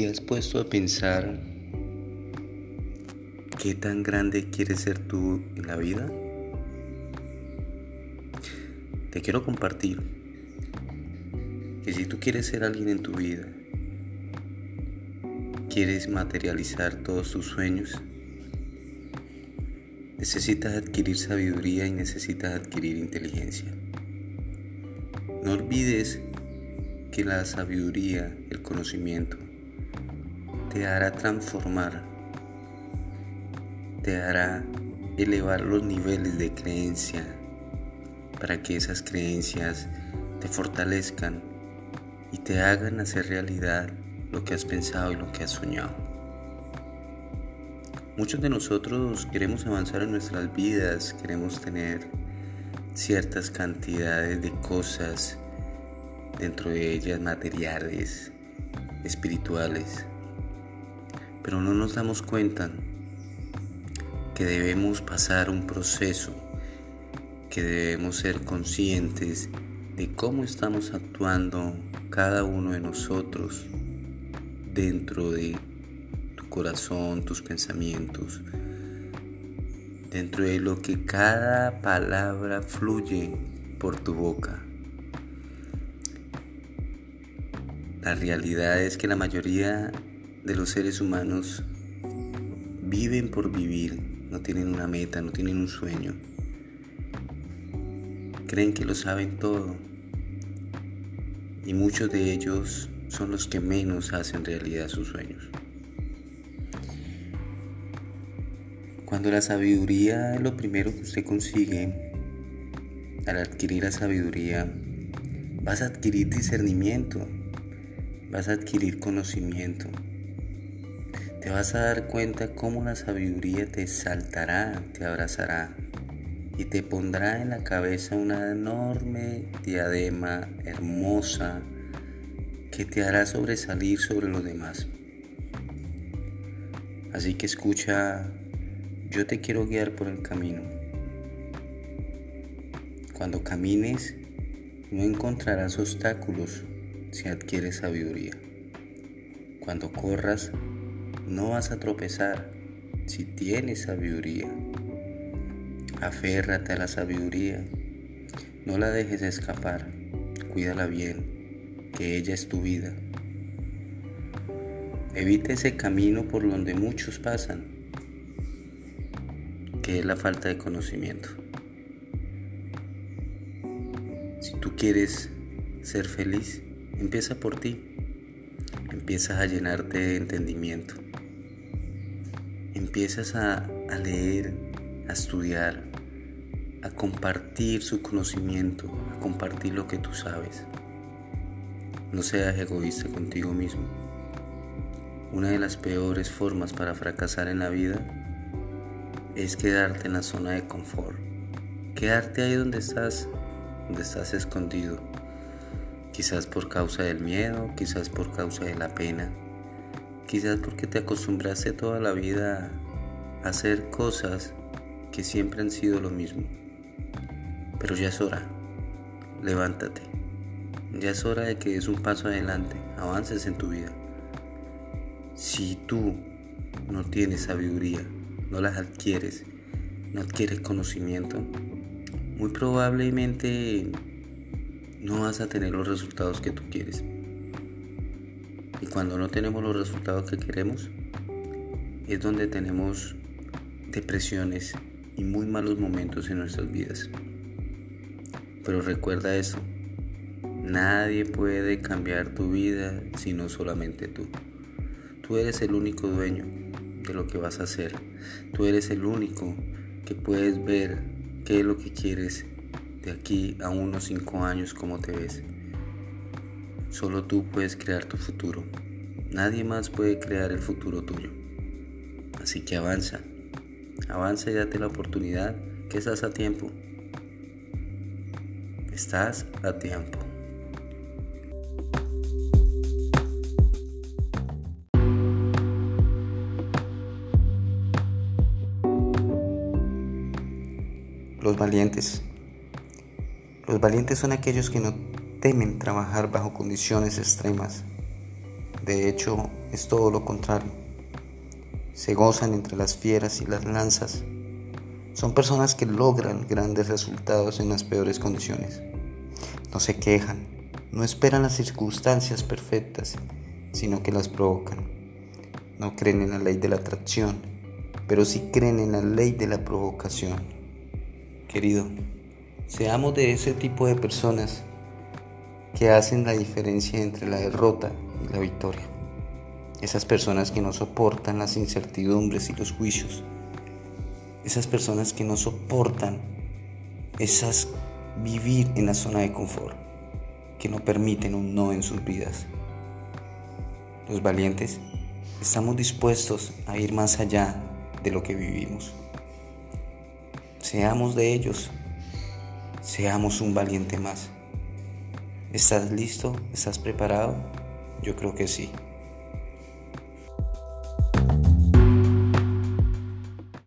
¿Te has puesto a pensar qué tan grande quieres ser tú en la vida? Te quiero compartir que si tú quieres ser alguien en tu vida, quieres materializar todos tus sueños, necesitas adquirir sabiduría y necesitas adquirir inteligencia. No olvides que la sabiduría, el conocimiento, te hará transformar, te hará elevar los niveles de creencia para que esas creencias te fortalezcan y te hagan hacer realidad lo que has pensado y lo que has soñado. Muchos de nosotros queremos avanzar en nuestras vidas, queremos tener ciertas cantidades de cosas, dentro de ellas materiales, espirituales, pero no nos damos cuenta que debemos pasar un proceso, que debemos ser conscientes de cómo estamos actuando cada uno de nosotros dentro de tu corazón, tus pensamientos, dentro de lo que cada palabra fluye por tu boca. La realidad es que la mayoría de los seres humanos viven por vivir, no tienen una meta, no tienen un sueño. Creen que lo saben todo y muchos de ellos son los que menos hacen realidad sus sueños. Cuando la sabiduría es lo primero que usted consigue, al adquirir la sabiduría, vas a adquirir discernimiento, vas a adquirir conocimiento. Te vas a dar cuenta cómo la sabiduría te saltará, te abrazará y te pondrá en la cabeza una enorme diadema hermosa que te hará sobresalir sobre los demás. Así que escucha, yo te quiero guiar por el camino. Cuando camines, no encontrarás obstáculos si adquieres sabiduría. Cuando corras, no vas a tropezar si tienes sabiduría. Aférrate a la sabiduría, no la dejes escapar, cuídala bien, que ella es tu vida. Evita ese camino por donde muchos pasan, que es la falta de conocimiento. Si tú quieres ser feliz, Empieza por ti. Empiezas a llenarte de entendimiento. Empiezas a, leer, a estudiar, a compartir su conocimiento, a compartir lo que tú sabes. No seas egoísta contigo mismo. Una de las peores formas para fracasar en la vida es quedarte en la zona de confort. Quedarte ahí donde estás, donde estás escondido quizás por causa del miedo, quizás por causa de la pena, quizás porque te acostumbraste toda la vida a hacer cosas que siempre han sido lo mismo. Pero ya es hora, levántate, ya es hora de que des un paso adelante, avances en tu vida. Si tú no tienes sabiduría, no las adquieres, no adquieres conocimiento, muy probablemente no vas a tener los resultados que tú quieres. Y cuando no tenemos los resultados que queremos, es donde tenemos depresiones y muy malos momentos en nuestras vidas. Pero recuerda eso, nadie puede cambiar tu vida sino solamente tú. Tú eres el único dueño de lo que vas a hacer. Tú eres el único que puedes ver qué es lo que quieres de aquí a unos 5 años cómo te ves. Solo tú puedes crear tu futuro. Nadie más puede crear el futuro tuyo. Así que avanza. Avanza y date la oportunidad que estás a tiempo. Estás a tiempo. Los valientes. Los valientes son aquellos que no temen trabajar bajo condiciones extremas, de hecho es todo lo contrario. Se gozan entre las fieras y las lanzas. Son personas que logran grandes resultados en las peores condiciones. No se quejan, no esperan las circunstancias perfectas, sino que las provocan. No creen en la ley de la atracción, pero sí creen en la ley de la provocación. Querido, seamos de ese tipo de personas que hacen la diferencia entre la derrota y la victoria. Esas personas que no soportan las incertidumbres y los juicios. Esas personas que no soportan esas vivir en la zona de confort, que no permiten un no en sus vidas. Los valientes estamos dispuestos a ir más allá de lo que vivimos. Seamos de ellos, seamos un valiente más. ¿Estás listo? ¿Estás preparado? Yo creo que sí.